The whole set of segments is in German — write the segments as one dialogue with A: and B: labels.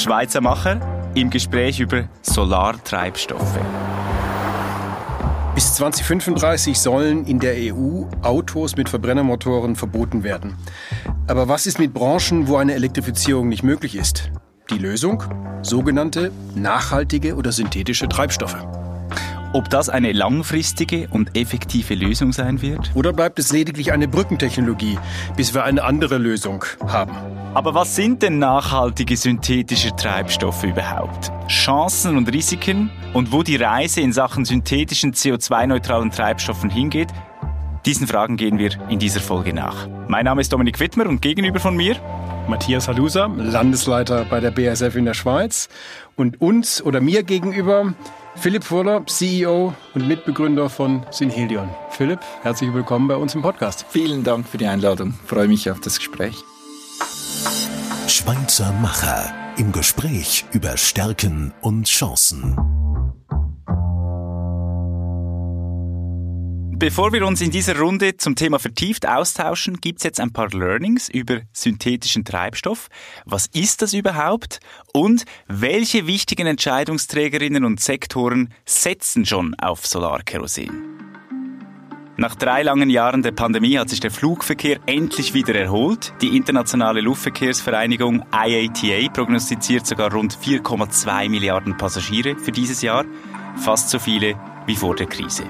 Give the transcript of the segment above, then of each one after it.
A: Schweizer Macher im Gespräch über Solartreibstoffe.
B: Bis 2035 sollen in der EU Autos mit Verbrennermotoren verboten werden. Aber was ist mit Branchen, wo eine Elektrifizierung nicht möglich ist? Die Lösung? Sogenannte nachhaltige oder synthetische Treibstoffe.
A: Ob das eine langfristige und effektive Lösung sein wird?
B: Oder bleibt es lediglich eine Brückentechnologie, bis wir eine andere Lösung haben?
A: Aber was sind denn nachhaltige synthetische Treibstoffe überhaupt? Chancen und Risiken und wo die Reise in Sachen synthetischen CO2-neutralen Treibstoffen hingeht, diesen Fragen gehen wir in dieser Folge nach. Mein Name ist Dominik Wittmer und gegenüber von mir
B: Matthias Halusa, Landesleiter bei der BASF in der Schweiz und uns oder mir gegenüber Philipp Furler, CEO und Mitbegründer von Synhelion. Philipp, herzlich willkommen bei uns im Podcast.
C: Vielen Dank für die Einladung. Ich freue mich auf das Gespräch.
D: Schweizer Macher im Gespräch über Stärken und Chancen.
A: Bevor wir uns in dieser Runde zum Thema vertieft austauschen, gibt's jetzt ein paar Learnings über synthetischen Treibstoff. Was ist das überhaupt? Und welche wichtigen Entscheidungsträgerinnen und Sektoren setzen schon auf Solarkerosin? Nach drei langen Jahren der Pandemie hat sich der Flugverkehr endlich wieder erholt. Die internationale Luftverkehrsvereinigung IATA prognostiziert sogar rund 4,2 Milliarden Passagiere für dieses Jahr, fast so viele wie vor der Krise.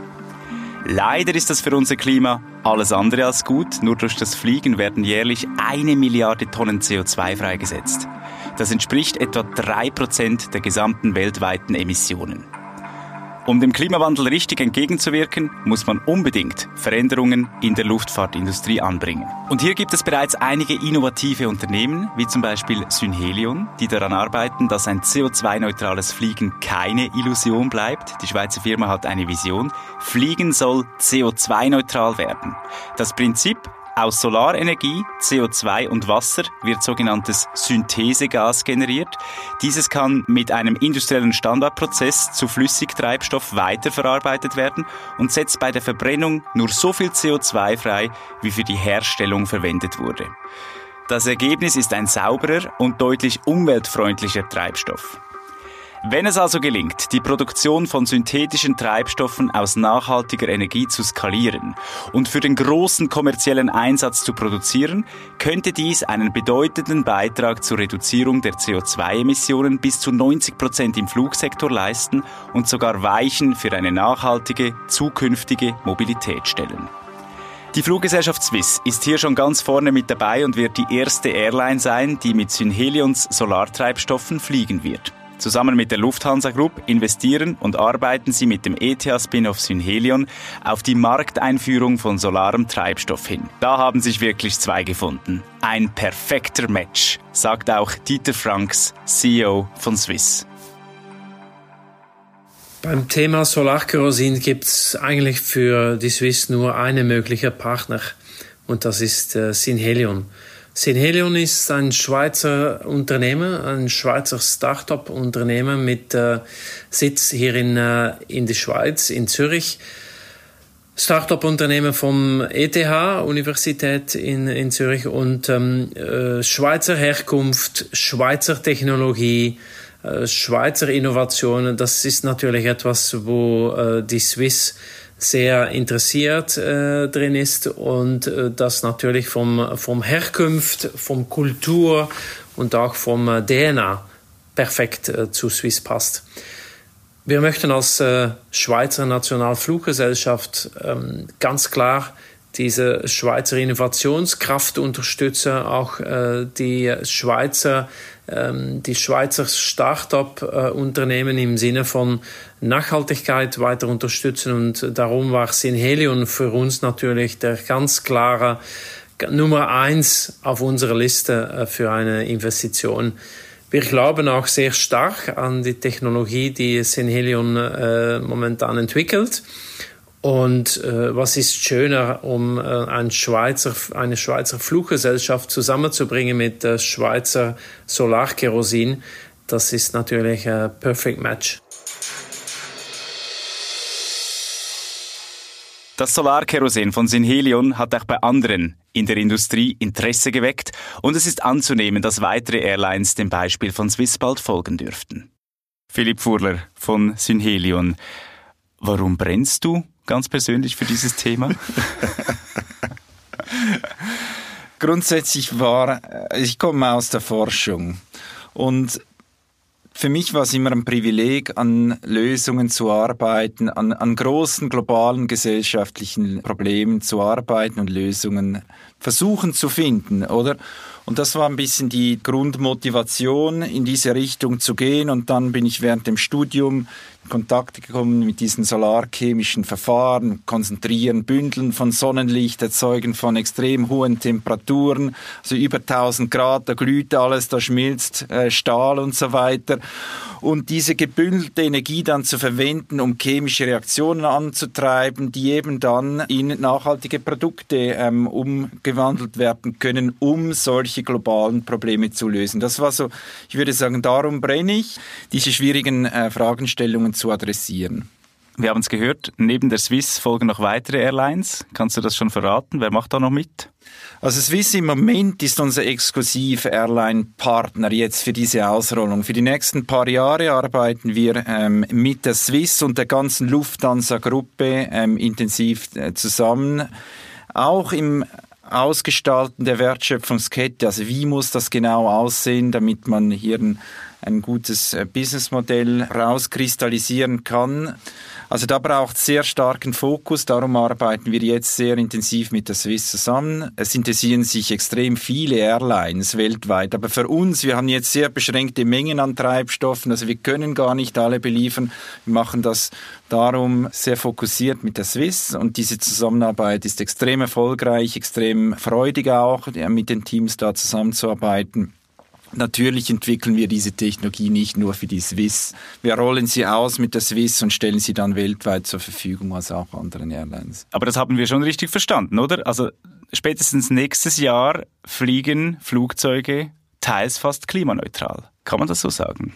A: Leider ist das für unser Klima alles andere als gut. Nur durch das Fliegen werden jährlich eine Milliarde Tonnen CO2 freigesetzt. Das entspricht etwa drei Prozent der gesamten weltweiten Emissionen. Um dem Klimawandel richtig entgegenzuwirken, muss man unbedingt Veränderungen in der Luftfahrtindustrie anbringen. Und hier gibt es bereits einige innovative Unternehmen, wie zum Beispiel Synhelion, die daran arbeiten, dass ein CO2-neutrales Fliegen keine Illusion bleibt. Die Schweizer Firma hat eine Vision. Fliegen soll CO2-neutral werden. Das Prinzip aus Solarenergie, CO2 und Wasser wird sogenanntes Synthesegas generiert. Dieses kann mit einem industriellen Standardprozess zu Flüssigtreibstoff weiterverarbeitet werden und setzt bei der Verbrennung nur so viel CO2 frei, wie für die Herstellung verwendet wurde. Das Ergebnis ist ein sauberer und deutlich umweltfreundlicher Treibstoff. Wenn es also gelingt, die Produktion von synthetischen Treibstoffen aus nachhaltiger Energie zu skalieren und für den großen kommerziellen Einsatz zu produzieren, könnte dies einen bedeutenden Beitrag zur Reduzierung der CO2-Emissionen bis zu 90 Prozent im Flugsektor leisten und sogar Weichen für eine nachhaltige, zukünftige Mobilität stellen. Die Fluggesellschaft Swiss ist hier schon ganz vorne mit dabei und wird die erste Airline sein, die mit Synhelions Solartreibstoffen fliegen wird. Zusammen mit der Lufthansa Group investieren und arbeiten sie mit dem ETH-Spin-off Synhelion auf die Markteinführung von solarem Treibstoff hin. Da haben sich wirklich zwei gefunden. Ein perfekter Match, sagt auch Dieter Franks, CEO von Swiss.
E: Beim Thema Solarkerosin gibt es eigentlich für die Swiss nur einen möglichen Partner und das ist äh, Synhelion. Synhelion ist ein Schweizer Unternehmen, ein Schweizer Start-up-Unternehmen mit äh, Sitz hier in, äh, in der Schweiz, in Zürich. Start-up-Unternehmen vom ETH, Universität in, in Zürich und ähm, äh, Schweizer Herkunft, Schweizer Technologie, äh, Schweizer Innovationen. Das ist natürlich etwas, wo äh, die Swiss sehr interessiert äh, drin ist und äh, das natürlich vom, vom Herkunft, vom Kultur und auch vom äh, DNA perfekt äh, zu Swiss passt. Wir möchten als äh, Schweizer Nationalfluggesellschaft ähm, ganz klar diese Schweizer Innovationskraft unterstützen, auch äh, die Schweizer ähm, die Schweizer Start-up-Unternehmen im Sinne von Nachhaltigkeit weiter unterstützen. Und darum war Synhelion für uns natürlich der ganz klare Nummer eins auf unserer Liste äh, für eine Investition. Wir glauben auch sehr stark an die Technologie, die Synhelion äh, momentan entwickelt. Und äh, was ist schöner, um äh, ein Schweizer, eine Schweizer Fluggesellschaft zusammenzubringen mit der Schweizer Solarkerosin? Das ist natürlich ein Perfect Match.
A: Das Solarkerosin von Synhelion hat auch bei anderen in der Industrie Interesse geweckt und es ist anzunehmen, dass weitere Airlines dem Beispiel von Swiss bald folgen dürften. Philipp Furler von Synhelion. Warum brennst du ganz persönlich für dieses Thema?
C: Grundsätzlich war, äh, ich komme aus der Forschung und für mich war es immer ein Privileg, an Lösungen zu arbeiten, an, an großen globalen gesellschaftlichen Problemen zu arbeiten und Lösungen versuchen zu finden, oder? Und das war ein bisschen die Grundmotivation, in diese Richtung zu gehen. Und dann bin ich während dem Studium Kontakt gekommen mit diesen solarchemischen Verfahren, Konzentrieren, Bündeln von Sonnenlicht, Erzeugen von extrem hohen Temperaturen, also über 1000 Grad, da glüht alles, da schmilzt äh, Stahl und so weiter und diese gebündelte Energie dann zu verwenden, um chemische Reaktionen anzutreiben, die eben dann in nachhaltige Produkte ähm, umgewandelt werden können, um solche globalen Probleme zu lösen. Das war so, ich würde sagen, darum brenne ich, diese schwierigen äh, Fragestellungen zu adressieren.
A: Wir haben es gehört, neben der Swiss folgen noch weitere Airlines. Kannst du das schon verraten? Wer macht da noch mit?
C: Also Swiss im Moment ist unser exklusiv Airline-Partner jetzt für diese Ausrollung. Für die nächsten paar Jahre arbeiten wir ähm, mit der Swiss und der ganzen Lufthansa-Gruppe ähm, intensiv äh, zusammen. Auch im Ausgestalten der Wertschöpfungskette. Also wie muss das genau aussehen, damit man hier ein, ein gutes äh, Businessmodell rauskristallisieren kann. Also da braucht es sehr starken Fokus, darum arbeiten wir jetzt sehr intensiv mit der Swiss zusammen. Es interessieren sich extrem viele Airlines weltweit, aber für uns, wir haben jetzt sehr beschränkte Mengen an Treibstoffen, also wir können gar nicht alle beliefern. Wir machen das darum sehr fokussiert mit der Swiss und diese Zusammenarbeit ist extrem erfolgreich, extrem freudig auch, mit den Teams da zusammenzuarbeiten. Natürlich entwickeln wir diese Technologie nicht nur für die Swiss. Wir rollen sie aus mit der Swiss und stellen sie dann weltweit zur Verfügung, also auch anderen Airlines.
A: Aber das haben wir schon richtig verstanden, oder? Also spätestens nächstes Jahr fliegen Flugzeuge teils fast klimaneutral. Kann man das so sagen?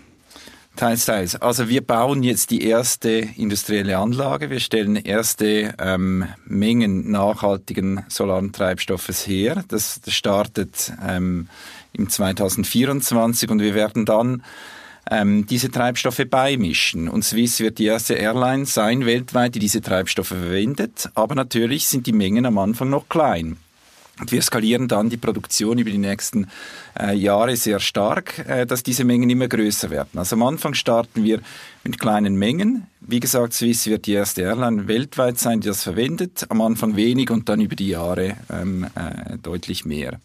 C: Teils, teils. Also wir bauen jetzt die erste industrielle Anlage. Wir stellen erste ähm, Mengen nachhaltigen solaren Treibstoffes her. Das, das startet ähm, im 2024 und wir werden dann ähm, diese Treibstoffe beimischen. Und Swiss wird die erste Airline sein weltweit, die diese Treibstoffe verwendet. Aber natürlich sind die Mengen am Anfang noch klein. Und wir skalieren dann die Produktion über die nächsten äh, Jahre sehr stark, äh, dass diese Mengen immer größer werden. Also am Anfang starten wir mit kleinen Mengen. Wie gesagt, Swiss wird die erste Airline weltweit sein, die das verwendet. Am Anfang wenig und dann über die Jahre ähm, äh, deutlich mehr.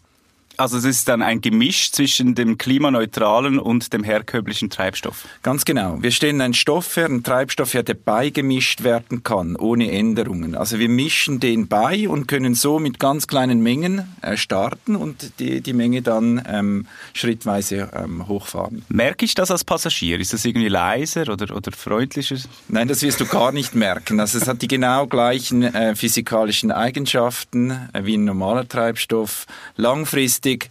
A: Also es ist dann ein Gemisch zwischen dem klimaneutralen und dem herkömmlichen Treibstoff.
C: Ganz genau. Wir stellen einen Stoff her, einen Treibstoff her, der beigemischt werden kann, ohne Änderungen. Also wir mischen den bei und können so mit ganz kleinen Mengen äh, starten und die, die Menge dann ähm, schrittweise ähm, hochfahren.
A: Merke ich das als Passagier? Ist das irgendwie leiser oder, oder freundlicher?
C: Nein, das wirst du gar nicht merken. Also es hat die genau gleichen äh, physikalischen Eigenschaften äh, wie ein normaler Treibstoff. Langfristig wichtig.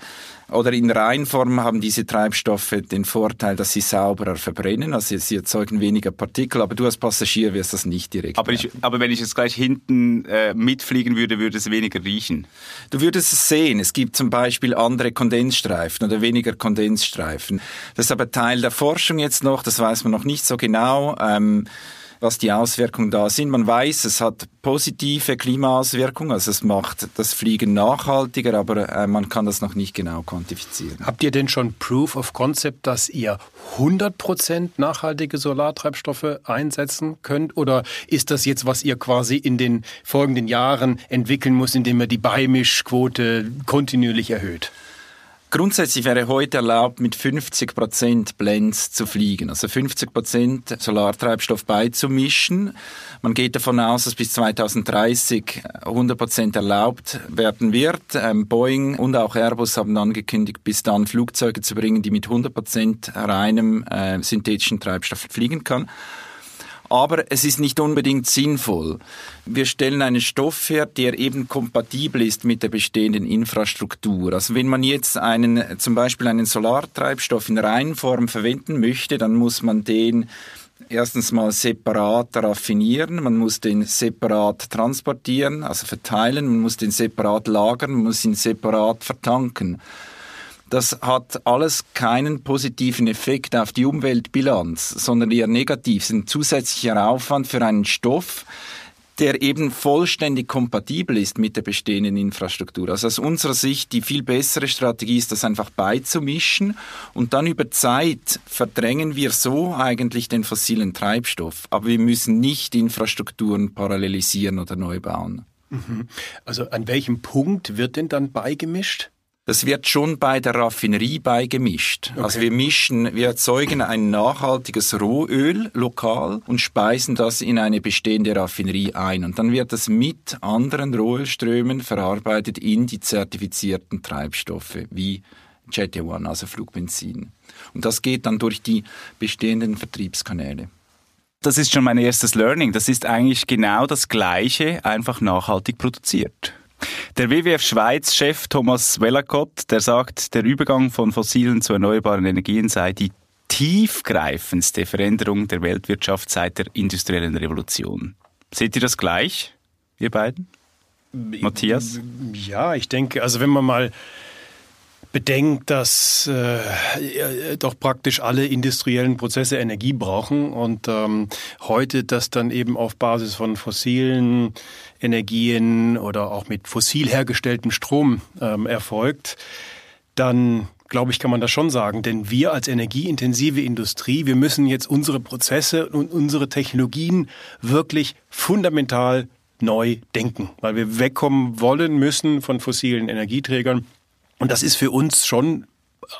C: Oder in Reinform haben diese Treibstoffe den Vorteil, dass sie sauberer verbrennen, also sie erzeugen weniger Partikel, aber du als Passagier wirst das nicht direkt.
A: Aber, ich, aber wenn ich jetzt gleich hinten äh, mitfliegen würde, würde es weniger riechen.
C: Du würdest es sehen. Es gibt zum Beispiel andere Kondensstreifen oder weniger Kondensstreifen. Das ist aber Teil der Forschung jetzt noch, das weiß man noch nicht so genau. Ähm, was die Auswirkungen da sind. Man weiß, es hat positive Klimaauswirkungen, also es macht das Fliegen nachhaltiger, aber äh, man kann das noch nicht genau quantifizieren.
B: Habt ihr denn schon Proof of Concept, dass ihr 100% nachhaltige Solartreibstoffe einsetzen könnt? Oder ist das jetzt, was ihr quasi in den folgenden Jahren entwickeln muss, indem ihr die Beimischquote kontinuierlich erhöht?
C: Grundsätzlich wäre heute erlaubt, mit 50% Blends zu fliegen, also 50% Solartreibstoff beizumischen. Man geht davon aus, dass bis 2030 100% erlaubt werden wird. Ähm, Boeing und auch Airbus haben angekündigt, bis dann Flugzeuge zu bringen, die mit 100% reinem äh, synthetischen Treibstoff fliegen können aber es ist nicht unbedingt sinnvoll. Wir stellen einen Stoff her, der eben kompatibel ist mit der bestehenden Infrastruktur. Also wenn man jetzt einen, zum Beispiel einen Solartreibstoff in Reihenform verwenden möchte, dann muss man den erstens mal separat raffinieren, man muss den separat transportieren, also verteilen, man muss den separat lagern, man muss ihn separat vertanken. Das hat alles keinen positiven Effekt auf die Umweltbilanz, sondern eher negativ. Es ist ein zusätzlicher Aufwand für einen Stoff, der eben vollständig kompatibel ist mit der bestehenden Infrastruktur. Also aus unserer Sicht die viel bessere Strategie ist, das einfach beizumischen und dann über Zeit verdrängen wir so eigentlich den fossilen Treibstoff. Aber wir müssen nicht Infrastrukturen parallelisieren oder neu bauen.
B: Mhm. Also an welchem Punkt wird denn dann beigemischt?
C: Das wird schon bei der Raffinerie beigemischt. Okay. Also wir mischen, wir erzeugen ein nachhaltiges Rohöl lokal und speisen das in eine bestehende Raffinerie ein. Und dann wird das mit anderen Rohölströmen verarbeitet in die zertifizierten Treibstoffe wie Jet One, also Flugbenzin. Und das geht dann durch die bestehenden Vertriebskanäle.
A: Das ist schon mein erstes Learning. Das ist eigentlich genau das Gleiche, einfach nachhaltig produziert. Der WWF Schweiz-Chef Thomas Wellacott, der sagt, der Übergang von fossilen zu erneuerbaren Energien sei die tiefgreifendste Veränderung der Weltwirtschaft seit der industriellen Revolution. Seht ihr das gleich, ihr beiden? Matthias?
B: Ja, ich denke, also wenn man mal bedenkt, dass äh, doch praktisch alle industriellen Prozesse Energie brauchen und ähm, heute das dann eben auf Basis von fossilen Energien oder auch mit fossil hergestelltem Strom ähm, erfolgt, dann glaube ich, kann man das schon sagen. Denn wir als energieintensive Industrie, wir müssen jetzt unsere Prozesse und unsere Technologien wirklich fundamental neu denken, weil wir wegkommen wollen müssen von fossilen Energieträgern und das ist für uns schon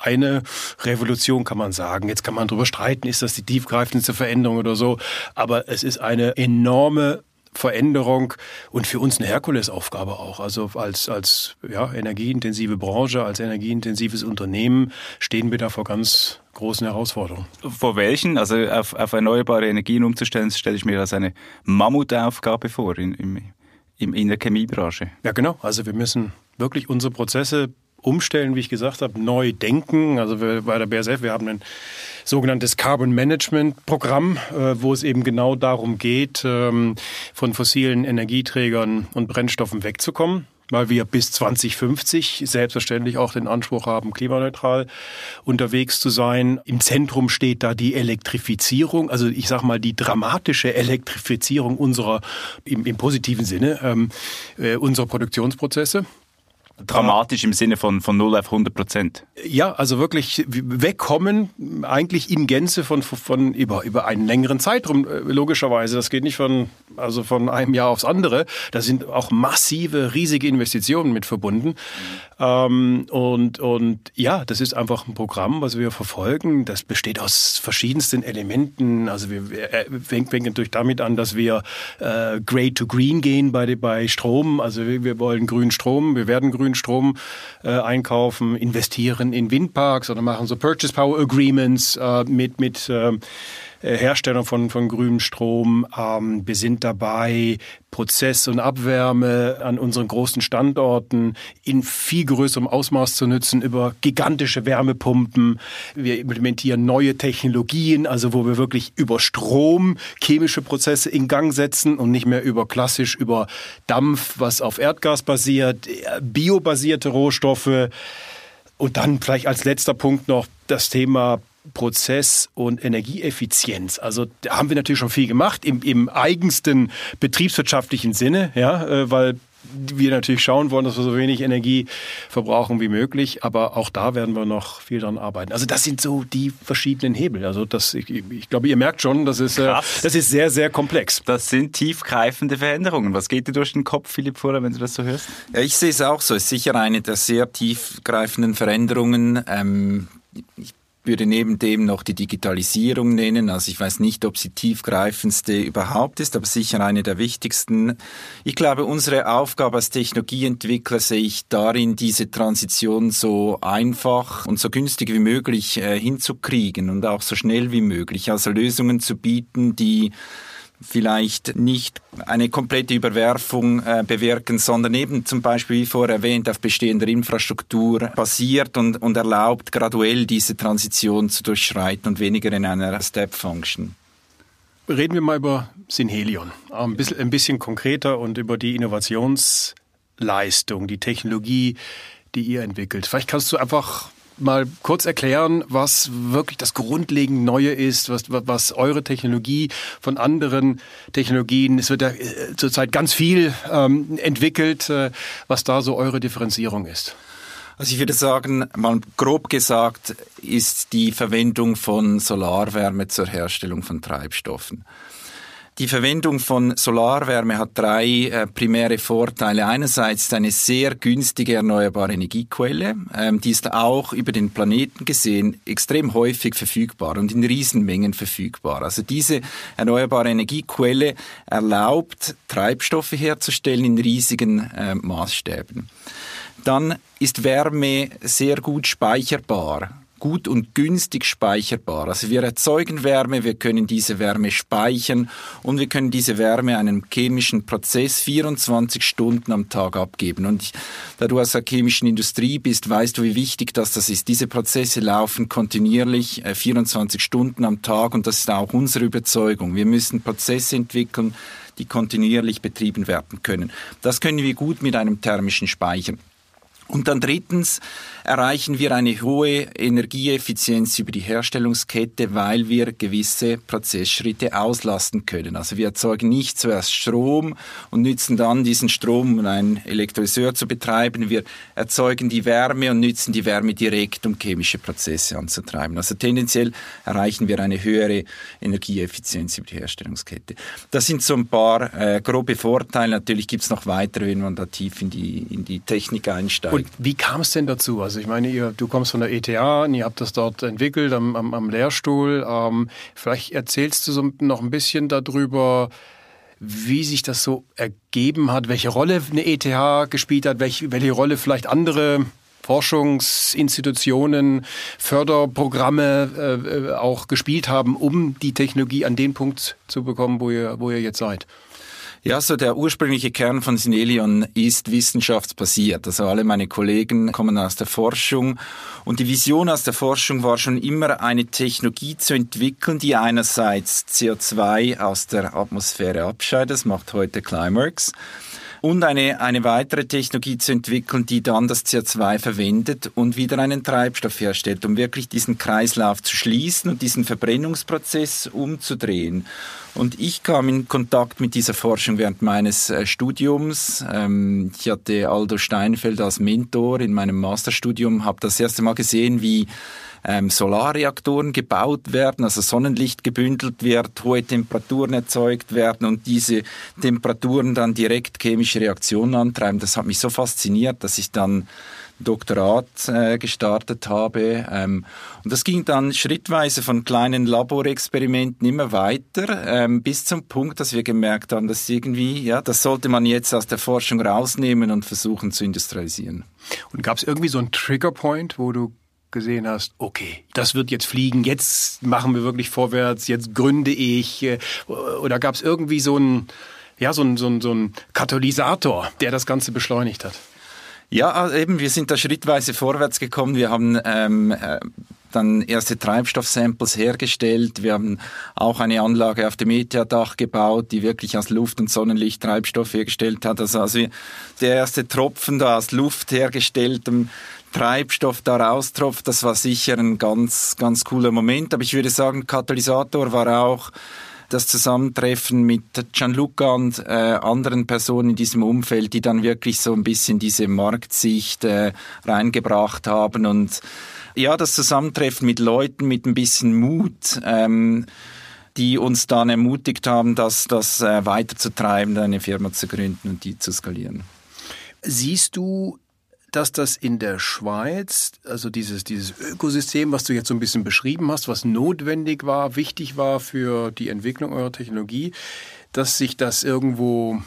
B: eine Revolution, kann man sagen. Jetzt kann man darüber streiten, ist das die tiefgreifendste Veränderung oder so. Aber es ist eine enorme Veränderung und für uns eine Herkulesaufgabe auch. Also als, als ja, energieintensive Branche, als energieintensives Unternehmen stehen wir da vor ganz großen Herausforderungen.
A: Vor welchen? Also auf, auf erneuerbare Energien umzustellen, stelle ich mir als eine Mammutaufgabe vor in, in, in der Chemiebranche.
B: Ja, genau. Also wir müssen wirklich unsere Prozesse umstellen, wie ich gesagt habe, neu denken. Also wir, bei der BSF, wir haben ein sogenanntes Carbon Management Programm, äh, wo es eben genau darum geht, ähm, von fossilen Energieträgern und Brennstoffen wegzukommen weil wir bis 2050 selbstverständlich auch den Anspruch haben, klimaneutral unterwegs zu sein. Im Zentrum steht da die Elektrifizierung, also ich sage mal die dramatische Elektrifizierung unserer, im, im positiven Sinne, ähm, äh, unserer Produktionsprozesse.
A: Dramatisch im Sinne von, von 0 auf 100 Prozent.
B: Ja, also wirklich wegkommen, eigentlich in Gänze von, von über, über einen längeren Zeitraum, äh, logischerweise. Das geht nicht von, also von einem Jahr aufs andere. Da sind auch massive, riesige Investitionen mit verbunden. Ähm, und, und ja, das ist einfach ein Programm, was wir verfolgen. Das besteht aus verschiedensten Elementen. Also wir, äh, fängt natürlich damit an, dass wir äh, Grey to Green gehen bei, bei Strom. Also wir, wir wollen grünen Strom, wir werden grünen Strom äh, einkaufen, investieren in Windparks oder machen so Purchase Power Agreements äh, mit, mit äh, äh, Herstellung von, von grünem Strom. Ähm, wir sind dabei, Prozess und Abwärme an unseren großen Standorten in viel größerem Ausmaß zu nutzen über gigantische Wärmepumpen. Wir implementieren neue Technologien, also wo wir wirklich über Strom chemische Prozesse in Gang setzen und nicht mehr über klassisch über Dampf, was auf Erdgas basiert, biobasierte Rohstoffe. Und dann vielleicht als letzter Punkt noch das Thema Prozess- und Energieeffizienz. Also da haben wir natürlich schon viel gemacht im, im eigensten betriebswirtschaftlichen Sinne, ja, äh, weil wir natürlich schauen wollen, dass wir so wenig Energie verbrauchen wie möglich, aber auch da werden wir noch viel dran arbeiten. Also das sind so die verschiedenen Hebel. Also das, ich, ich glaube, ihr merkt schon, das ist, äh, das ist sehr, sehr komplex.
A: Das sind tiefgreifende Veränderungen. Was geht dir durch den Kopf, Philipp Fuhrer, wenn du das so hörst?
C: Ja, ich sehe es auch so. Es ist sicher eine der sehr tiefgreifenden Veränderungen. Ähm, ich würde neben dem noch die Digitalisierung nennen. Also ich weiß nicht, ob sie tiefgreifendste überhaupt ist, aber sicher eine der wichtigsten. Ich glaube, unsere Aufgabe als Technologieentwickler sehe ich darin, diese Transition so einfach und so günstig wie möglich äh, hinzukriegen und auch so schnell wie möglich. Also Lösungen zu bieten, die vielleicht nicht eine komplette Überwerfung äh, bewirken, sondern eben zum Beispiel, wie vorher erwähnt, auf bestehender Infrastruktur basiert und, und erlaubt, graduell diese Transition zu durchschreiten und weniger in einer Step-Function.
B: reden wir mal über Synhelion. Ein bisschen, ein bisschen konkreter und über die Innovationsleistung, die Technologie, die ihr entwickelt. Vielleicht kannst du einfach mal kurz erklären, was wirklich das grundlegend Neue ist, was, was eure Technologie von anderen Technologien, es wird ja äh, zurzeit ganz viel ähm, entwickelt, äh, was da so eure Differenzierung ist.
C: Also ich würde sagen, mal grob gesagt, ist die Verwendung von Solarwärme zur Herstellung von Treibstoffen. Die Verwendung von Solarwärme hat drei äh, primäre Vorteile. Einerseits ist eine sehr günstige erneuerbare Energiequelle. Ähm, die ist auch über den Planeten gesehen extrem häufig verfügbar und in Riesenmengen verfügbar. Also diese erneuerbare Energiequelle erlaubt, Treibstoffe herzustellen in riesigen äh, Maßstäben. Dann ist Wärme sehr gut speicherbar gut und günstig speicherbar. Also wir erzeugen Wärme, wir können diese Wärme speichern und wir können diese Wärme einem chemischen Prozess 24 Stunden am Tag abgeben. Und da du aus der chemischen Industrie bist, weißt du, wie wichtig das, das ist. Diese Prozesse laufen kontinuierlich 24 äh, Stunden am Tag und das ist auch unsere Überzeugung. Wir müssen Prozesse entwickeln, die kontinuierlich betrieben werden können. Das können wir gut mit einem thermischen Speicher. Und dann drittens erreichen wir eine hohe Energieeffizienz über die Herstellungskette, weil wir gewisse Prozessschritte auslasten können. Also wir erzeugen nicht zuerst Strom und nützen dann diesen Strom, um einen Elektrolyseur zu betreiben. Wir erzeugen die Wärme und nützen die Wärme direkt, um chemische Prozesse anzutreiben. Also tendenziell erreichen wir eine höhere Energieeffizienz über die Herstellungskette. Das sind so ein paar äh, grobe Vorteile. Natürlich gibt es noch weitere, wenn man da tief in die, in die Technik einsteigt.
B: Und wie kam es denn dazu? Also ich meine, ihr, du kommst von der ETH und ihr habt das dort entwickelt am, am, am Lehrstuhl. Ähm, vielleicht erzählst du so noch ein bisschen darüber, wie sich das so ergeben hat, welche Rolle eine ETH gespielt hat, welche, welche Rolle vielleicht andere Forschungsinstitutionen, Förderprogramme äh, äh auch gespielt haben, um die Technologie an den Punkt zu bekommen, wo ihr, wo ihr jetzt seid.
C: Ja, so der ursprüngliche Kern von Sinelion ist wissenschaftsbasiert. Also alle meine Kollegen kommen aus der Forschung und die Vision aus der Forschung war schon immer eine Technologie zu entwickeln, die einerseits CO2 aus der Atmosphäre abscheidet, das macht heute Climeworks, und eine, eine weitere Technologie zu entwickeln, die dann das CO2 verwendet und wieder einen Treibstoff herstellt, um wirklich diesen Kreislauf zu schließen und diesen Verbrennungsprozess umzudrehen. Und ich kam in Kontakt mit dieser Forschung während meines äh, Studiums. Ähm, ich hatte Aldo Steinfeld als Mentor in meinem Masterstudium, habe das erste Mal gesehen, wie ähm, Solarreaktoren gebaut werden, also Sonnenlicht gebündelt wird, hohe Temperaturen erzeugt werden und diese Temperaturen dann direkt chemische Reaktionen antreiben. Das hat mich so fasziniert, dass ich dann Doktorat äh, gestartet habe. Ähm, und das ging dann schrittweise von kleinen Laborexperimenten immer weiter, ähm, bis zum Punkt, dass wir gemerkt haben, dass irgendwie, ja, das sollte man jetzt aus der Forschung rausnehmen und versuchen zu industrialisieren.
B: Und gab es irgendwie so einen Triggerpoint, wo du gesehen hast, okay, das wird jetzt fliegen, jetzt machen wir wirklich vorwärts, jetzt gründe ich? Äh, oder gab es irgendwie so einen, ja, so einen, so, einen, so einen Katalysator, der das Ganze beschleunigt hat?
C: Ja, also eben, wir sind da schrittweise vorwärts gekommen. Wir haben ähm, äh, dann erste Treibstoffsamples hergestellt. Wir haben auch eine Anlage auf dem ETH-Dach gebaut, die wirklich aus Luft und Sonnenlicht Treibstoff hergestellt hat. Also, also der erste Tropfen da aus Luft hergestelltem Treibstoff da raustropft, das war sicher ein ganz, ganz cooler Moment. Aber ich würde sagen, Katalysator war auch das Zusammentreffen mit Gianluca und äh, anderen Personen in diesem Umfeld, die dann wirklich so ein bisschen diese Marktsicht äh, reingebracht haben und ja, das Zusammentreffen mit Leuten mit ein bisschen Mut, ähm, die uns dann ermutigt haben, das, das äh, weiterzutreiben, eine Firma zu gründen und die zu skalieren.
B: Siehst du dass das in der Schweiz, also dieses, dieses Ökosystem, was du jetzt so ein bisschen beschrieben hast, was notwendig war, wichtig war für die Entwicklung eurer Technologie, dass sich das irgendwo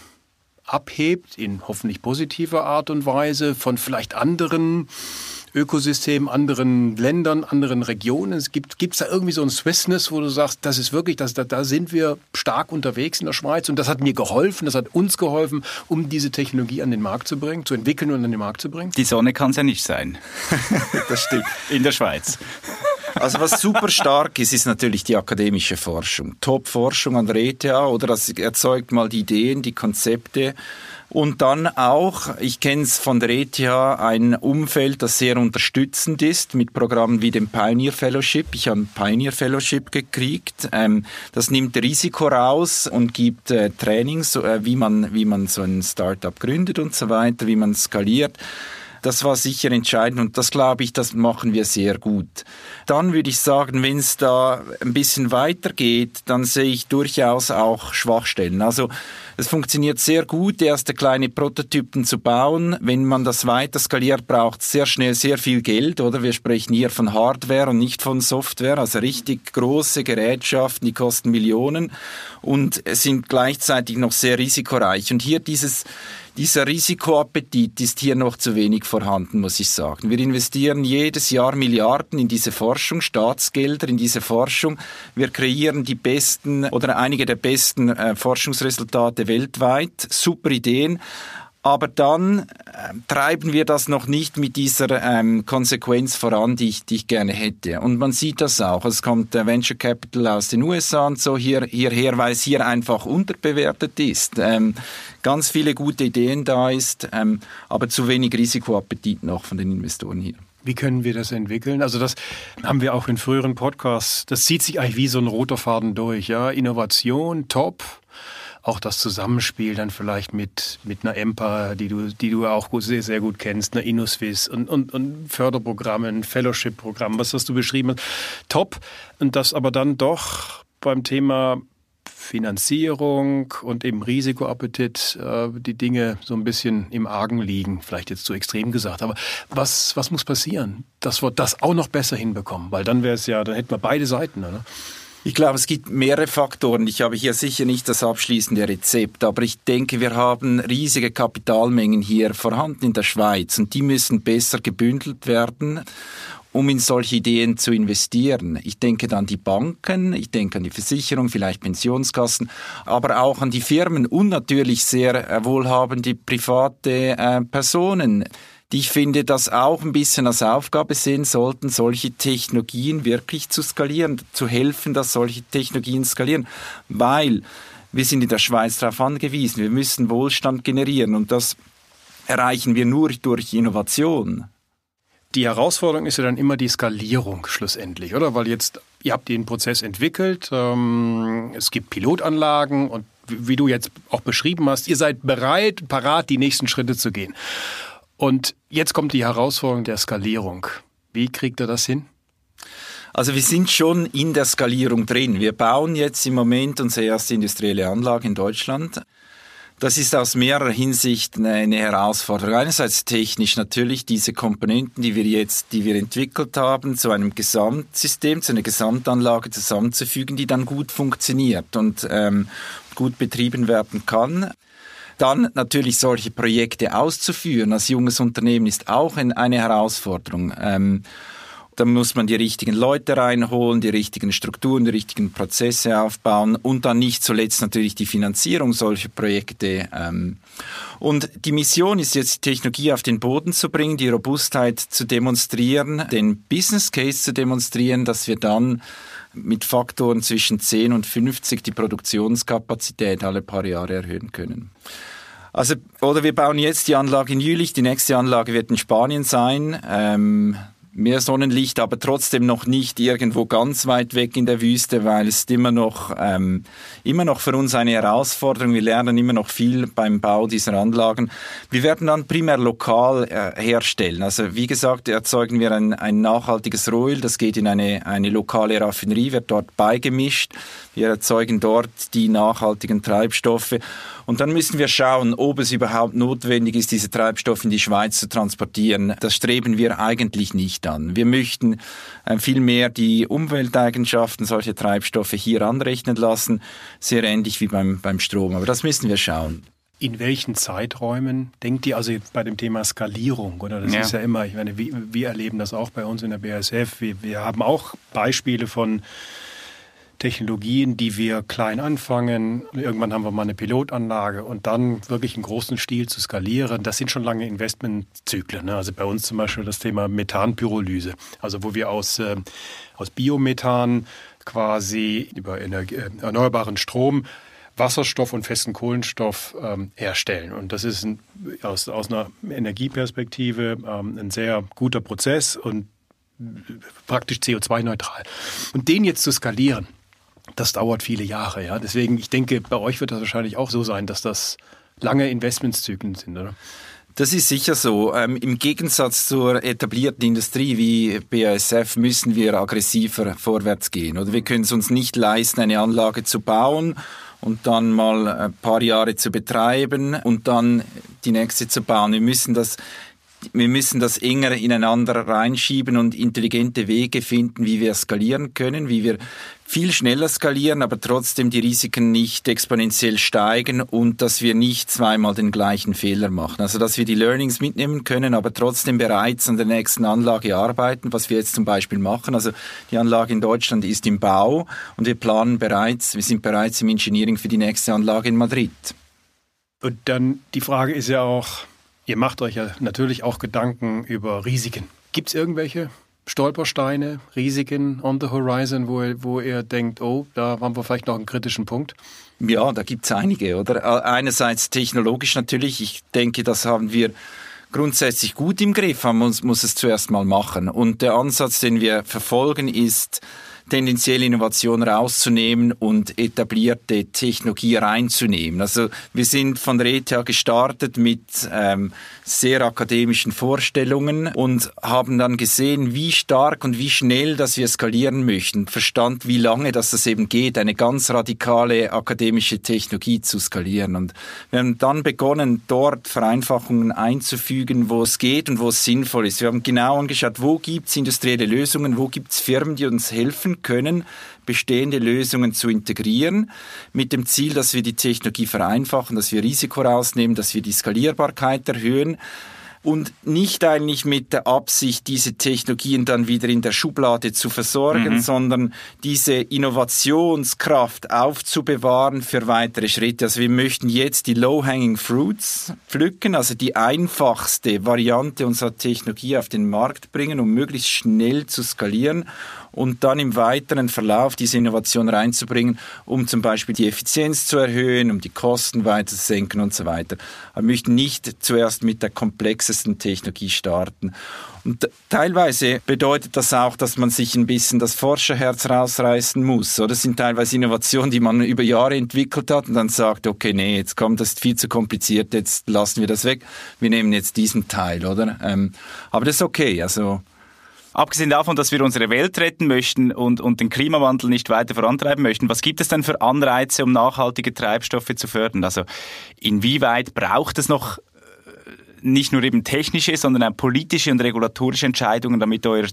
B: abhebt in hoffentlich positiver Art und Weise von vielleicht anderen Ökosystemen, anderen Ländern, anderen Regionen? Es gibt es da irgendwie so ein Swissness, wo du sagst, das ist wirklich, das, da, da sind wir stark unterwegs in der Schweiz und das hat mir geholfen, das hat uns geholfen, um diese Technologie an den Markt zu bringen, zu entwickeln und an den Markt zu bringen?
A: Die Sonne kann es ja nicht sein.
C: das stimmt.
A: In der Schweiz.
C: Also was super stark ist, ist natürlich die akademische Forschung. Top-Forschung an der ETH oder das erzeugt mal die Ideen, die Konzepte. Und dann auch, ich kenne es von der ETH, ein Umfeld, das sehr unterstützend ist mit Programmen wie dem Pioneer Fellowship. Ich habe ein Pioneer Fellowship gekriegt. Ähm, das nimmt Risiko raus und gibt äh, Trainings, äh, wie man, wie man so ein Startup gründet und so weiter, wie man skaliert. Das war sicher entscheidend und das glaube ich, das machen wir sehr gut. Dann würde ich sagen, wenn es da ein bisschen weitergeht, dann sehe ich durchaus auch Schwachstellen. Also es funktioniert sehr gut, erste kleine Prototypen zu bauen. Wenn man das weiter skaliert, braucht es sehr schnell sehr viel Geld, oder? Wir sprechen hier von Hardware und nicht von Software, also richtig große Gerätschaften, die kosten Millionen und sind gleichzeitig noch sehr risikoreich. Und hier dieses dieser Risikoappetit ist hier noch zu wenig vorhanden, muss ich sagen. Wir investieren jedes Jahr Milliarden in diese Forschung, Staatsgelder in diese Forschung. Wir kreieren die besten oder einige der besten äh, Forschungsresultate weltweit. Super Ideen aber dann äh, treiben wir das noch nicht mit dieser ähm, Konsequenz voran, die ich, die ich gerne hätte. Und man sieht das auch. Es kommt äh, Venture Capital aus den USA und so hier, hierher, weil es hier einfach unterbewertet ist. Ähm, ganz viele gute Ideen da ist, ähm, aber zu wenig Risikoappetit noch von den Investoren hier.
B: Wie können wir das entwickeln? Also das haben wir auch in früheren Podcasts. Das zieht sich eigentlich wie so ein roter Faden durch. Ja, Innovation, top auch das Zusammenspiel dann vielleicht mit, mit einer EMPA, die du, die du auch sehr, sehr gut kennst, einer InnoSwiss und, und, und Förderprogrammen, Fellowship-Programmen, was hast du beschrieben. Top. Und das aber dann doch beim Thema Finanzierung und eben Risikoappetit äh, die Dinge so ein bisschen im Argen liegen. Vielleicht jetzt zu extrem gesagt. Aber was, was muss passieren, dass wir das auch noch besser hinbekommen? Weil dann wäre es ja, dann hätten wir beide Seiten, oder?
C: Ich glaube, es gibt mehrere Faktoren. Ich habe hier sicher nicht das abschließende Rezept, aber ich denke, wir haben riesige Kapitalmengen hier vorhanden in der Schweiz und die müssen besser gebündelt werden um in solche Ideen zu investieren. Ich denke an die Banken, ich denke an die Versicherung, vielleicht Pensionskassen, aber auch an die Firmen und natürlich sehr äh, wohlhabende private äh, Personen ich finde, das auch ein bisschen als Aufgabe sehen sollten, solche Technologien wirklich zu skalieren, zu helfen, dass solche Technologien skalieren, weil wir sind in der Schweiz darauf angewiesen, wir müssen Wohlstand generieren und das erreichen wir nur durch Innovation.
B: Die Herausforderung ist ja dann immer die Skalierung schlussendlich, oder? Weil jetzt, ihr habt den Prozess entwickelt, ähm, es gibt Pilotanlagen und wie du jetzt auch beschrieben hast, ihr seid bereit, parat, die nächsten Schritte zu gehen. Und jetzt kommt die Herausforderung der Skalierung. Wie kriegt er das hin?
C: Also wir sind schon in der Skalierung drin. Wir bauen jetzt im Moment unsere erste industrielle Anlage in Deutschland. Das ist aus mehrerer Hinsicht eine Herausforderung. Einerseits technisch natürlich diese Komponenten, die wir jetzt, die wir entwickelt haben, zu einem Gesamtsystem, zu einer Gesamtanlage zusammenzufügen, die dann gut funktioniert und ähm, gut betrieben werden kann. Dann natürlich solche Projekte auszuführen als junges Unternehmen ist auch eine Herausforderung. Ähm, da muss man die richtigen Leute reinholen, die richtigen Strukturen, die richtigen Prozesse aufbauen und dann nicht zuletzt natürlich die Finanzierung solcher Projekte. Ähm. Und die Mission ist jetzt, die Technologie auf den Boden zu bringen, die Robustheit zu demonstrieren, den Business Case zu demonstrieren, dass wir dann mit Faktoren zwischen 10 und 50 die Produktionskapazität alle paar Jahre erhöhen können. Also, oder wir bauen jetzt die Anlage in Jülich, die nächste Anlage wird in Spanien sein. Ähm, mehr Sonnenlicht, aber trotzdem noch nicht irgendwo ganz weit weg in der Wüste, weil es immer noch, ähm, immer noch für uns eine Herausforderung. Wir lernen immer noch viel beim Bau dieser Anlagen. Wir werden dann primär lokal äh, herstellen. Also wie gesagt, erzeugen wir ein, ein nachhaltiges Rohöl, das geht in eine, eine lokale Raffinerie, wird dort beigemischt. Wir erzeugen dort die nachhaltigen Treibstoffe. Und dann müssen wir schauen, ob es überhaupt notwendig ist, diese Treibstoffe in die Schweiz zu transportieren. Das streben wir eigentlich nicht an. Wir möchten äh, vielmehr die Umwelteigenschaften solcher Treibstoffe hier anrechnen lassen, sehr ähnlich wie beim, beim Strom. Aber das müssen wir schauen.
B: In welchen Zeiträumen denkt ihr also bei dem Thema Skalierung? Oder das ja. ist ja immer, ich meine, wir, wir erleben das auch bei uns in der BASF. Wir, wir haben auch Beispiele von Technologien, die wir klein anfangen. Irgendwann haben wir mal eine Pilotanlage und dann wirklich im großen Stil zu skalieren. Das sind schon lange Investmentzyklen. Ne? Also bei uns zum Beispiel das Thema Methanpyrolyse. Also wo wir aus, äh, aus Biomethan quasi über Energie, äh, erneuerbaren Strom Wasserstoff und festen Kohlenstoff ähm, herstellen. Und das ist ein, aus, aus einer Energieperspektive ähm, ein sehr guter Prozess und praktisch CO2-neutral. Und den jetzt zu skalieren, das dauert viele Jahre. Ja? Deswegen, ich denke, bei euch wird das wahrscheinlich auch so sein, dass das lange Investmentszyklen sind, oder?
C: Das ist sicher so. Ähm, Im Gegensatz zur etablierten Industrie wie BASF müssen wir aggressiver vorwärts gehen. Oder wir können es uns nicht leisten, eine Anlage zu bauen und dann mal ein paar Jahre zu betreiben und dann die nächste zu bauen. Wir müssen das wir müssen das enger ineinander reinschieben und intelligente Wege finden, wie wir skalieren können, wie wir viel schneller skalieren, aber trotzdem die Risiken nicht exponentiell steigen und dass wir nicht zweimal den gleichen Fehler machen. Also dass wir die Learnings mitnehmen können, aber trotzdem bereits an der nächsten Anlage arbeiten, was wir jetzt zum Beispiel machen. Also die Anlage in Deutschland ist im Bau und wir planen bereits, wir sind bereits im Engineering für die nächste Anlage in Madrid.
B: Und dann die Frage ist ja auch, Ihr macht euch ja natürlich auch Gedanken über Risiken. Gibt es irgendwelche Stolpersteine, Risiken on the horizon, wo, wo ihr denkt, oh, da haben wir vielleicht noch einen kritischen Punkt?
C: Ja, da gibt es einige, oder? Einerseits technologisch natürlich. Ich denke, das haben wir grundsätzlich gut im Griff. Man muss, muss es zuerst mal machen. Und der Ansatz, den wir verfolgen, ist, tendenziell Innovation rauszunehmen und etablierte Technologie reinzunehmen. Also wir sind von der ETH gestartet mit ähm, sehr akademischen Vorstellungen und haben dann gesehen, wie stark und wie schnell, dass wir skalieren möchten. Verstand, wie lange, dass das eben geht, eine ganz radikale akademische Technologie zu skalieren. Und wir haben dann begonnen, dort Vereinfachungen einzufügen, wo es geht und wo es sinnvoll ist. Wir haben genau angeschaut, wo gibt es industrielle Lösungen, wo gibt es Firmen, die uns helfen können, bestehende Lösungen zu integrieren, mit dem Ziel, dass wir die Technologie vereinfachen, dass wir Risiko rausnehmen, dass wir die Skalierbarkeit erhöhen und nicht eigentlich mit der Absicht, diese Technologien dann wieder in der Schublade zu versorgen, mhm. sondern diese Innovationskraft aufzubewahren für weitere Schritte. Also wir möchten jetzt die Low-Hanging Fruits pflücken, also die einfachste Variante unserer Technologie auf den Markt bringen, um möglichst schnell zu skalieren und dann im weiteren Verlauf diese Innovation reinzubringen, um zum Beispiel die Effizienz zu erhöhen, um die Kosten weiter zu senken und so weiter. Aber wir möchten nicht zuerst mit der komplexesten Technologie starten. Und teilweise bedeutet das auch, dass man sich ein bisschen das Forscherherz rausreißen muss. Das sind teilweise Innovationen, die man über Jahre entwickelt hat und dann sagt, okay, nee, jetzt kommt das viel zu kompliziert, jetzt lassen wir das weg. Wir nehmen jetzt diesen Teil, oder? Ähm, aber das ist okay. Also
A: Abgesehen davon, dass wir unsere Welt retten möchten und, und den Klimawandel nicht weiter vorantreiben möchten, was gibt es denn für Anreize, um nachhaltige Treibstoffe zu fördern? Also inwieweit braucht es noch äh, nicht nur eben technische, sondern auch politische und regulatorische Entscheidungen, damit euer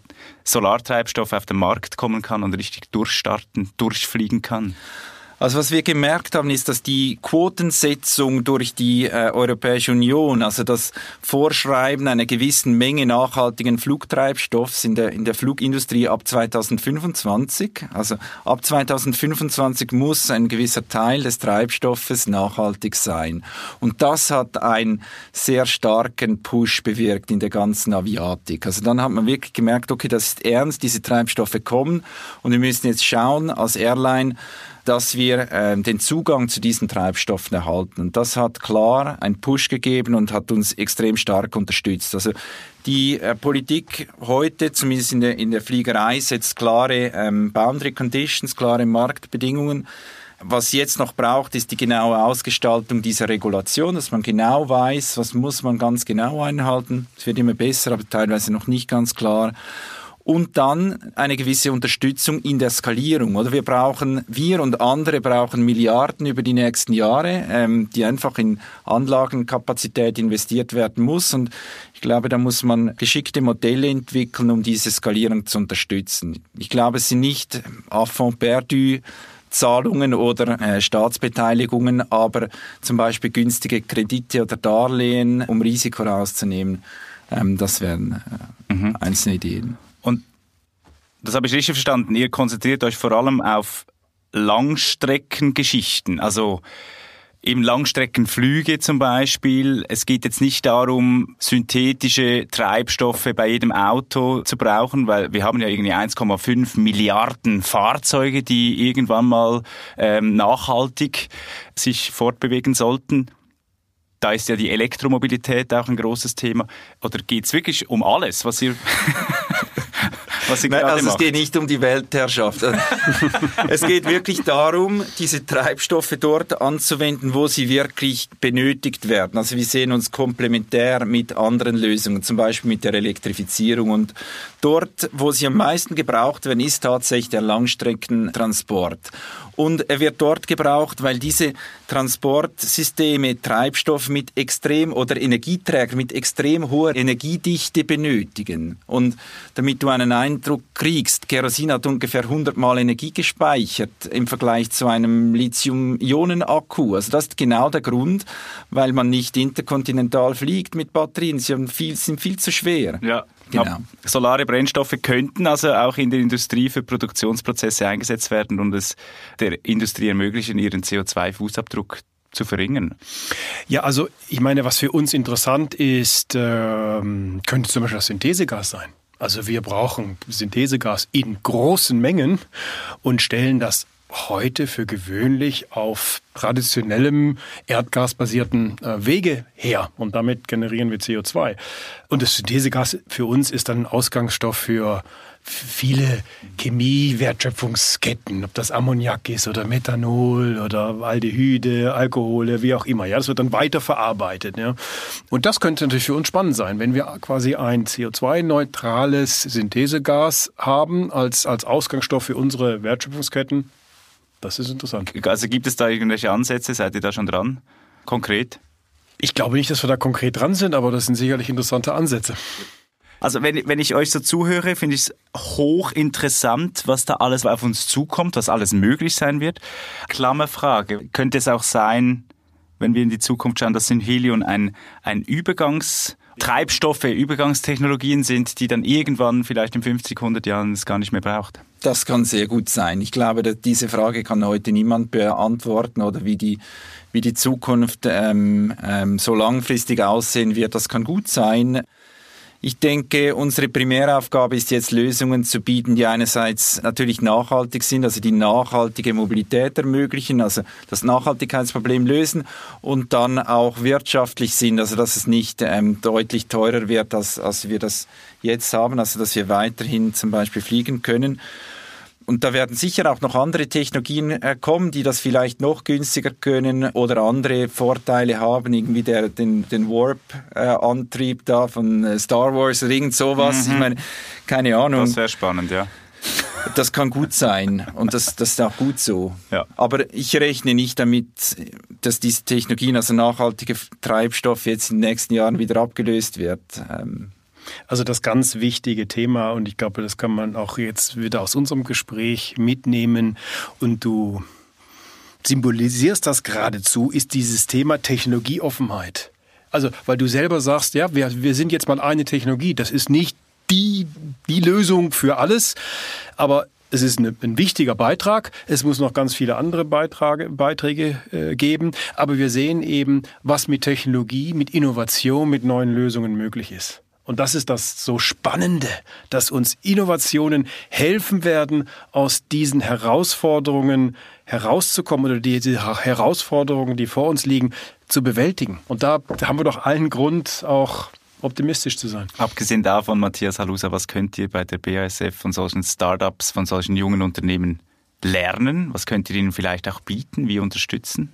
A: Solartreibstoff auf den Markt kommen kann und richtig durchstarten, durchfliegen kann?
C: Also was wir gemerkt haben, ist, dass die Quotensetzung durch die äh, Europäische Union, also das Vorschreiben einer gewissen Menge nachhaltigen Flugtreibstoffs in der, in der Flugindustrie ab 2025, also ab 2025 muss ein gewisser Teil des Treibstoffes nachhaltig sein. Und das hat einen sehr starken Push bewirkt in der ganzen Aviatik. Also dann hat man wirklich gemerkt, okay, das ist ernst, diese Treibstoffe kommen und wir müssen jetzt schauen als Airline, dass wir äh, den Zugang zu diesen Treibstoffen erhalten. Und das hat klar einen Push gegeben und hat uns extrem stark unterstützt. Also die äh, Politik heute, zumindest in der, in der Fliegerei, setzt klare ähm, Boundary Conditions, klare Marktbedingungen. Was jetzt noch braucht, ist die genaue Ausgestaltung dieser Regulation, dass man genau weiß, was muss man ganz genau einhalten. Es wird immer besser, aber teilweise noch nicht ganz klar und dann eine gewisse Unterstützung in der Skalierung. Oder wir brauchen, wir und andere brauchen Milliarden über die nächsten Jahre, ähm, die einfach in Anlagenkapazität investiert werden muss. Und ich glaube, da muss man geschickte Modelle entwickeln, um diese Skalierung zu unterstützen. Ich glaube, es sind nicht Affront perdu Zahlungen oder äh, Staatsbeteiligungen, aber zum Beispiel günstige Kredite oder Darlehen, um Risiko rauszunehmen. Ähm, das wären äh, mhm. einzelne Ideen.
A: Das habe ich richtig verstanden. Ihr konzentriert euch vor allem auf Langstreckengeschichten. Also Eben Langstreckenflüge zum Beispiel. Es geht jetzt nicht darum, synthetische Treibstoffe bei jedem Auto zu brauchen, weil wir haben ja irgendwie 1,5 Milliarden Fahrzeuge, die irgendwann mal ähm, nachhaltig sich fortbewegen sollten. Da ist ja die Elektromobilität auch ein großes Thema. Oder geht es wirklich um alles, was ihr
C: was Nein, also macht. es geht nicht um die Weltherrschaft. es geht wirklich darum, diese Treibstoffe dort anzuwenden, wo sie wirklich benötigt werden. Also wir sehen uns komplementär mit anderen Lösungen, zum Beispiel mit der Elektrifizierung. Und dort, wo sie am meisten gebraucht werden, ist tatsächlich der Langstreckentransport. Und er wird dort gebraucht, weil diese Transportsysteme Treibstoff mit extrem oder Energieträger mit extrem hoher Energiedichte benötigen. Und damit du einen Eindruck kriegst, Kerosin hat ungefähr 100 Mal Energie gespeichert im Vergleich zu einem Lithium-Ionen-Akku. Also das ist genau der Grund, weil man nicht interkontinental fliegt mit Batterien. Sie viel, sind viel zu schwer.
A: Ja. Genau. Solare Brennstoffe könnten also auch in der Industrie für Produktionsprozesse eingesetzt werden und es der Industrie ermöglichen, ihren CO2-Fußabdruck zu verringern.
B: Ja, also ich meine, was für uns interessant ist, ähm, könnte zum Beispiel das Synthesegas sein. Also wir brauchen Synthesegas in großen Mengen und stellen das heute für gewöhnlich auf traditionellem erdgasbasierten äh, Wege her und damit generieren wir CO2. Und das Synthesegas für uns ist dann ein Ausgangsstoff für viele Chemie-Wertschöpfungsketten, ob das Ammoniak ist oder Methanol oder Aldehyde, Alkohole, wie auch immer. Ja, das wird dann weiterverarbeitet. Ja. Und das könnte natürlich für uns spannend sein, wenn wir quasi ein CO2-neutrales Synthesegas haben als, als Ausgangsstoff für unsere Wertschöpfungsketten das ist interessant.
A: Also gibt es da irgendwelche Ansätze? Seid ihr da schon dran? Konkret?
B: Ich glaube nicht, dass wir da konkret dran sind, aber das sind sicherlich interessante Ansätze.
A: Also wenn, wenn ich euch so zuhöre, finde ich es hochinteressant, was da alles auf uns zukommt, was alles möglich sein wird. Klammerfrage, könnte es auch sein, wenn wir in die Zukunft schauen, dass Synhelion ein, ein Übergangs- Treibstoffe, Übergangstechnologien sind, die dann irgendwann vielleicht in 50, 100 Jahren es gar nicht mehr braucht?
C: Das kann sehr gut sein. Ich glaube, diese Frage kann heute niemand beantworten oder wie die, wie die Zukunft ähm, ähm, so langfristig aussehen wird. Das kann gut sein. Ich denke, unsere Primäraufgabe ist jetzt Lösungen zu bieten, die einerseits natürlich nachhaltig sind, also die nachhaltige Mobilität ermöglichen, also das Nachhaltigkeitsproblem lösen und dann auch wirtschaftlich sind, also dass es nicht ähm, deutlich teurer wird, als, als wir das jetzt haben, also dass wir weiterhin zum Beispiel fliegen können. Und da werden sicher auch noch andere Technologien äh, kommen, die das vielleicht noch günstiger können oder andere Vorteile haben, irgendwie der, den, den Warp-Antrieb äh, da von äh, Star Wars oder irgend sowas. Mhm. Ich meine, keine Ahnung.
A: Das wäre spannend, ja.
C: Das kann gut sein und das, das ist auch gut so. Ja. Aber ich rechne nicht damit, dass diese Technologien, also nachhaltige Treibstoffe, jetzt in den nächsten Jahren wieder abgelöst wird. Ähm,
B: also das ganz wichtige Thema und ich glaube, das kann man auch jetzt wieder aus unserem Gespräch mitnehmen und du symbolisierst das geradezu, ist dieses Thema Technologieoffenheit. Also, weil du selber sagst, ja, wir, wir sind jetzt mal eine Technologie, das ist nicht die, die Lösung für alles, aber es ist ein wichtiger Beitrag. Es muss noch ganz viele andere Beitrage, Beiträge äh, geben. Aber wir sehen eben, was mit Technologie, mit Innovation, mit neuen Lösungen möglich ist. Und das ist das so Spannende, dass uns Innovationen helfen werden, aus diesen Herausforderungen herauszukommen oder diese Herausforderungen, die vor uns liegen, zu bewältigen. Und da haben wir doch allen Grund, auch optimistisch zu sein.
A: Abgesehen davon, Matthias Halusa, was könnt ihr bei der BASF von solchen Startups, von solchen jungen Unternehmen lernen? Was könnt ihr ihnen vielleicht auch bieten? Wie unterstützen?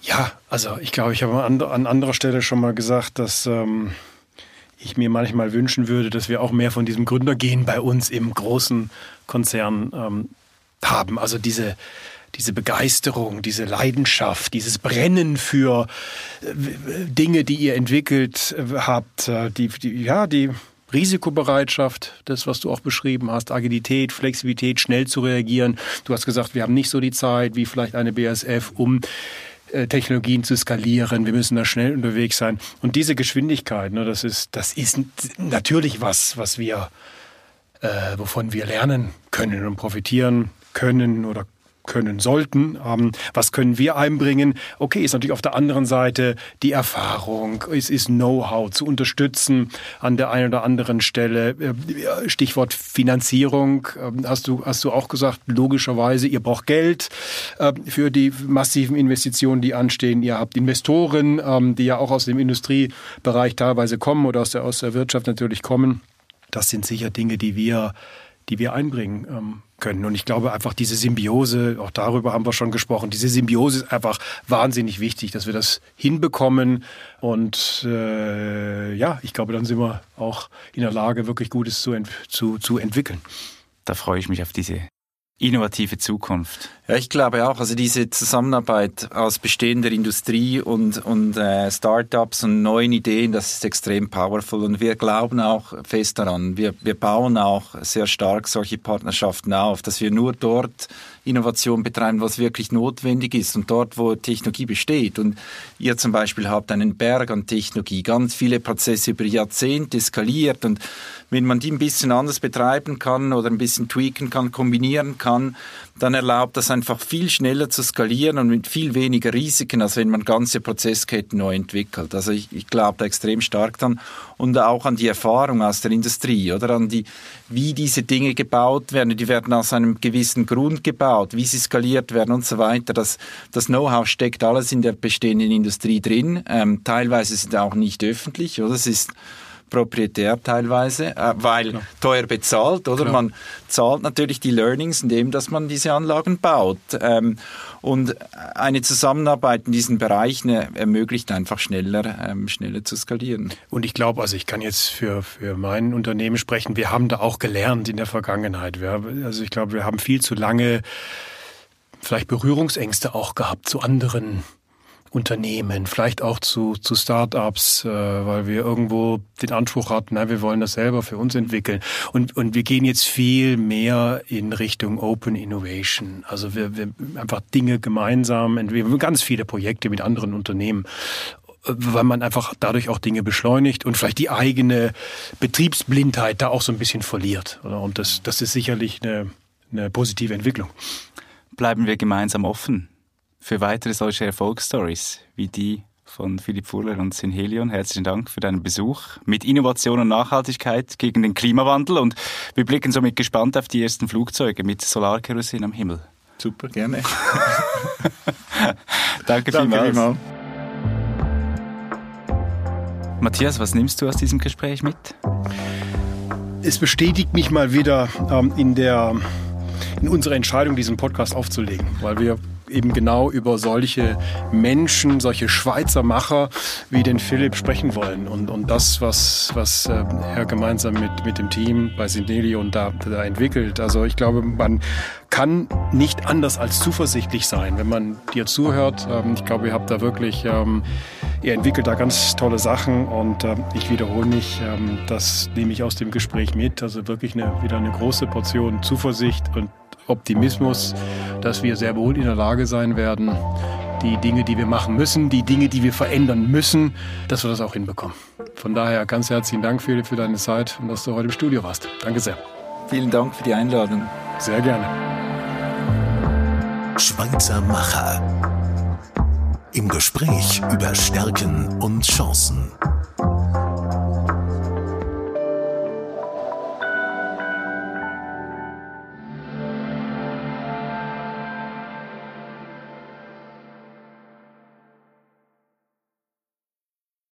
B: Ja, also ich glaube, ich habe an, an anderer Stelle schon mal gesagt, dass ähm, ich mir manchmal wünschen würde, dass wir auch mehr von diesem Gründergehen bei uns im großen Konzern ähm, haben. Also diese, diese Begeisterung, diese Leidenschaft, dieses Brennen für äh, Dinge, die ihr entwickelt äh, habt, äh, die, die, ja, die Risikobereitschaft, das, was du auch beschrieben hast, Agilität, Flexibilität, schnell zu reagieren. Du hast gesagt, wir haben nicht so die Zeit wie vielleicht eine BSF, um Technologien zu skalieren. Wir müssen da schnell unterwegs sein. Und diese Geschwindigkeit, ne, das ist, das ist natürlich was, was wir, äh, wovon wir lernen können und profitieren können oder können sollten. Ähm, was können wir einbringen? Okay, ist natürlich auf der anderen Seite die Erfahrung, es ist Know-how zu unterstützen an der einen oder anderen Stelle. Äh, Stichwort Finanzierung, äh, hast du, hast du auch gesagt, logischerweise, ihr braucht Geld äh, für die massiven Investitionen, die anstehen. Ihr habt Investoren, ähm, die ja auch aus dem Industriebereich teilweise kommen oder aus der, aus der Wirtschaft natürlich kommen. Das sind sicher Dinge, die wir die wir einbringen ähm, können. Und ich glaube einfach diese Symbiose, auch darüber haben wir schon gesprochen, diese Symbiose ist einfach wahnsinnig wichtig, dass wir das hinbekommen. Und äh, ja, ich glaube, dann sind wir auch in der Lage, wirklich Gutes zu, ent zu, zu entwickeln.
A: Da freue ich mich auf diese innovative Zukunft.
C: Ja, ich glaube auch, also diese Zusammenarbeit aus bestehender Industrie und, und äh, Startups und neuen Ideen, das ist extrem powerful und wir glauben auch fest daran. Wir, wir bauen auch sehr stark solche Partnerschaften auf, dass wir nur dort Innovation betreiben, was wirklich notwendig ist und dort, wo Technologie besteht. Und ihr zum Beispiel habt einen Berg an Technologie, ganz viele Prozesse über Jahrzehnte skaliert und wenn man die ein bisschen anders betreiben kann oder ein bisschen tweaken kann, kombinieren kann, dann erlaubt das einfach viel schneller zu skalieren und mit viel weniger Risiken, als wenn man ganze Prozessketten neu entwickelt. Also ich, ich glaube da extrem stark dran und auch an die Erfahrung aus der Industrie oder an die, wie diese Dinge gebaut werden. Die werden aus einem gewissen Grund gebaut, wie sie skaliert werden und so weiter. Das, das Know-how steckt alles in der bestehenden Industrie drin. Ähm, teilweise es auch nicht öffentlich, oder? Es ist proprietär teilweise, äh, weil Klar. teuer bezahlt, oder? Klar. Man zahlt natürlich die Learnings, indem dass man diese Anlagen baut. Ähm, und eine Zusammenarbeit in diesen Bereichen ermöglicht einfach schneller, ähm, schneller zu skalieren.
B: Und ich glaube, also ich kann jetzt für, für mein Unternehmen sprechen, wir haben da auch gelernt in der Vergangenheit. Wir, also ich glaube, wir haben viel zu lange vielleicht Berührungsängste auch gehabt zu anderen Unternehmen, vielleicht auch zu, zu Startups, äh, weil wir irgendwo den Anspruch hatten, nein, wir wollen das selber für uns entwickeln. Und, und wir gehen jetzt viel mehr in Richtung Open Innovation. Also wir, wir einfach Dinge gemeinsam entwickeln, ganz viele Projekte mit anderen Unternehmen weil man einfach dadurch auch Dinge beschleunigt und vielleicht die eigene Betriebsblindheit da auch so ein bisschen verliert. Und das, das ist sicherlich eine, eine positive Entwicklung.
A: Bleiben wir gemeinsam offen für weitere solche Erfolgsstories wie die von Philipp Fuller und Synhelion. Herzlichen Dank für deinen Besuch mit Innovation und Nachhaltigkeit gegen den Klimawandel und wir blicken somit gespannt auf die ersten Flugzeuge mit Solarkerosin am Himmel.
C: Super, gerne.
A: Danke vielmals. Matthias, was nimmst du aus diesem Gespräch mit?
B: Es bestätigt mich mal wieder ähm, in der in unserer Entscheidung, diesen Podcast aufzulegen, weil wir eben genau über solche Menschen, solche Schweizer Macher wie den Philipp sprechen wollen. Und, und das, was, was äh, er gemeinsam mit, mit dem Team bei Sindelio da, da entwickelt. Also ich glaube, man kann nicht anders als zuversichtlich sein, wenn man dir zuhört. Ähm, ich glaube, ihr habt da wirklich, ähm, ihr entwickelt da ganz tolle Sachen und ähm, ich wiederhole mich, das nehme ich aus dem Gespräch mit. Also wirklich eine, wieder eine große Portion Zuversicht und Optimismus, dass wir sehr wohl in der Lage sein werden, die Dinge, die wir machen müssen, die Dinge, die wir verändern müssen, dass wir das auch hinbekommen. Von daher ganz herzlichen Dank, Philipp, für deine Zeit und dass du heute im Studio warst. Danke sehr.
C: Vielen Dank für die Einladung.
B: Sehr gerne.
D: Schweizer Macher. Im Gespräch über Stärken und Chancen.